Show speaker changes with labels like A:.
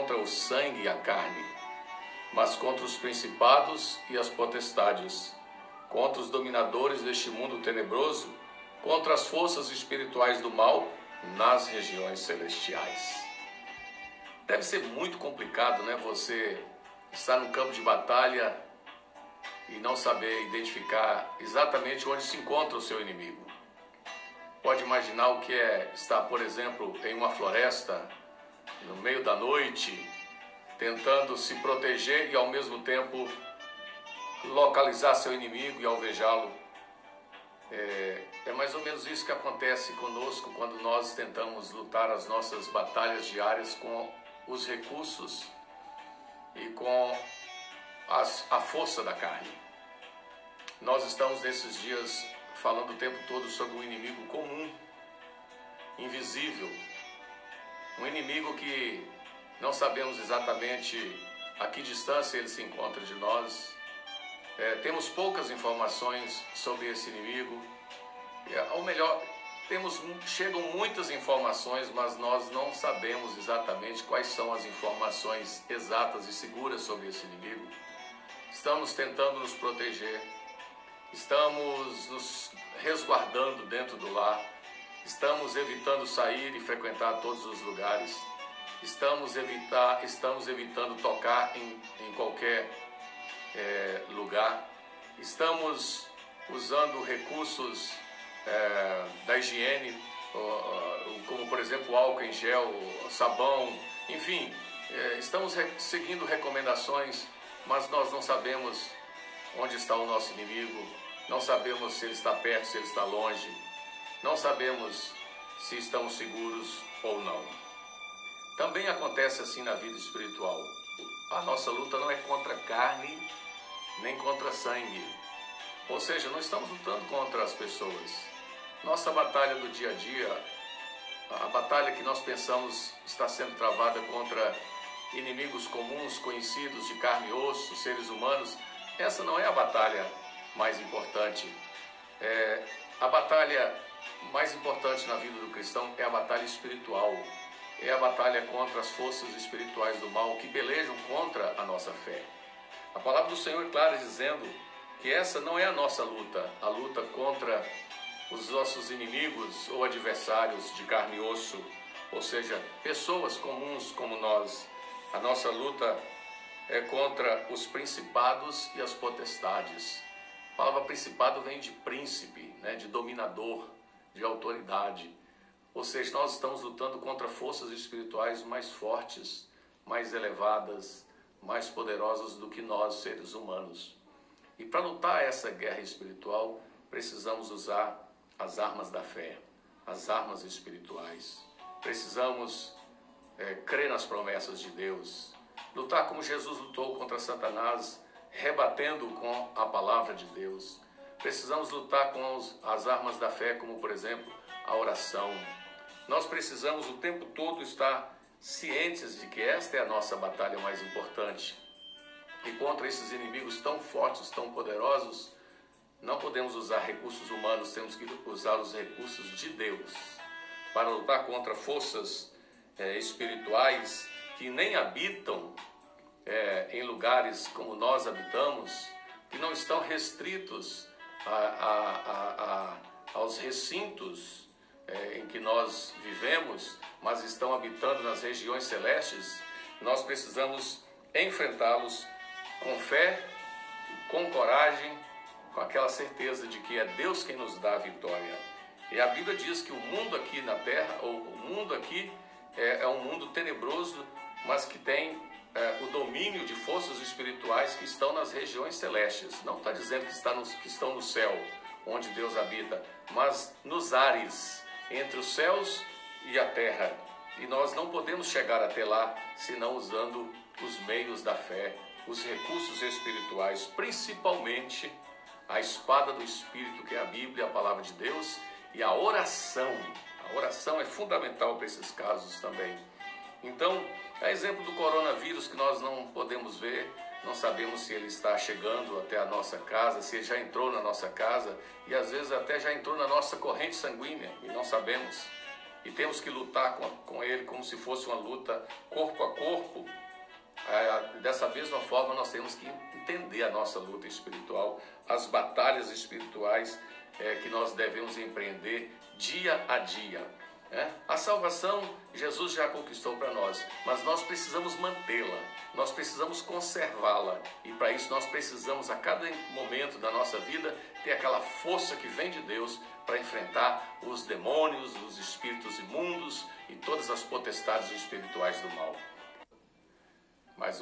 A: contra o sangue e a carne, mas contra os principados e as potestades, contra os dominadores deste mundo tenebroso, contra as forças espirituais do mal nas regiões celestiais. Deve ser muito complicado, né? Você estar no campo de batalha e não saber identificar exatamente onde se encontra o seu inimigo. Pode imaginar o que é estar, por exemplo, em uma floresta, no meio da noite, tentando se proteger e ao mesmo tempo localizar seu inimigo e alvejá-lo. É, é, mais ou menos isso que acontece conosco quando nós tentamos lutar as nossas batalhas diárias com os recursos e com as, a força da carne. Nós estamos nesses dias falando o tempo todo sobre um inimigo comum, invisível, um inimigo que não sabemos exatamente a que distância ele se encontra de nós. É, temos poucas informações sobre esse inimigo. É, ou melhor, temos, chegam muitas informações, mas nós não sabemos exatamente quais são as informações exatas e seguras sobre esse inimigo. Estamos tentando nos proteger, estamos nos resguardando dentro do lar, estamos evitando sair e frequentar todos os lugares, estamos, evitar, estamos evitando tocar em, em qualquer é, lugar, estamos usando recursos é, da higiene, como por exemplo álcool em gel, sabão, enfim, é, estamos seguindo recomendações, mas nós não sabemos onde está o nosso inimigo, não sabemos se ele está perto, se ele está longe, não sabemos se estamos seguros ou não. Também acontece assim na vida espiritual. A nossa luta não é contra carne nem contra sangue. Ou seja, não estamos lutando contra as pessoas. Nossa batalha do dia a dia, a batalha que nós pensamos está sendo travada contra inimigos comuns, conhecidos de carne e osso, seres humanos, essa não é a batalha mais importante. É, a batalha mais importante na vida do cristão é a batalha espiritual. É a batalha contra as forças espirituais do mal que pelejam contra a nossa fé. A palavra do Senhor é clara dizendo que essa não é a nossa luta, a luta contra os nossos inimigos ou adversários de carne e osso, ou seja, pessoas comuns como nós. A nossa luta é contra os principados e as potestades. A palavra principado vem de príncipe, né, de dominador, de autoridade. Ou seja, nós estamos lutando contra forças espirituais mais fortes, mais elevadas, mais poderosas do que nós, seres humanos. E para lutar essa guerra espiritual, precisamos usar as armas da fé, as armas espirituais. Precisamos é, crer nas promessas de Deus, lutar como Jesus lutou contra Satanás, rebatendo com a palavra de Deus. Precisamos lutar com as armas da fé, como por exemplo a oração. Nós precisamos o tempo todo estar cientes de que esta é a nossa batalha mais importante. E contra esses inimigos tão fortes, tão poderosos, não podemos usar recursos humanos, temos que usar os recursos de Deus para lutar contra forças é, espirituais que nem habitam é, em lugares como nós habitamos, que não estão restritos a, a, aos recintos é, em que nós vivemos, mas estão habitando nas regiões celestes, nós precisamos enfrentá-los com fé, com coragem, com aquela certeza de que é Deus quem nos dá a vitória. E a Bíblia diz que o mundo aqui na terra, ou o mundo aqui, é, é um mundo tenebroso, mas que tem é, o domínio de forças espirituais que estão nas regiões celestes. Não está dizendo que, está que estão no céu, onde Deus habita, mas nos ares, entre os céus e a terra. E nós não podemos chegar até lá senão usando os meios da fé, os recursos espirituais, principalmente a espada do Espírito, que é a Bíblia, a palavra de Deus, e a oração. A oração é fundamental para esses casos também. Então, a exemplo do coronavírus que nós não podemos ver, não sabemos se ele está chegando até a nossa casa, se ele já entrou na nossa casa e às vezes até já entrou na nossa corrente sanguínea e não sabemos. e temos que lutar com, com ele como se fosse uma luta corpo a corpo, é, dessa mesma forma nós temos que entender a nossa luta espiritual, as batalhas espirituais é, que nós devemos empreender dia a dia. É? A salvação Jesus já conquistou para nós, mas nós precisamos mantê-la, nós precisamos conservá-la e para isso nós precisamos a cada momento da nossa vida ter aquela força que vem de Deus para enfrentar os demônios, os espíritos imundos e todas as potestades espirituais do mal. Mais uma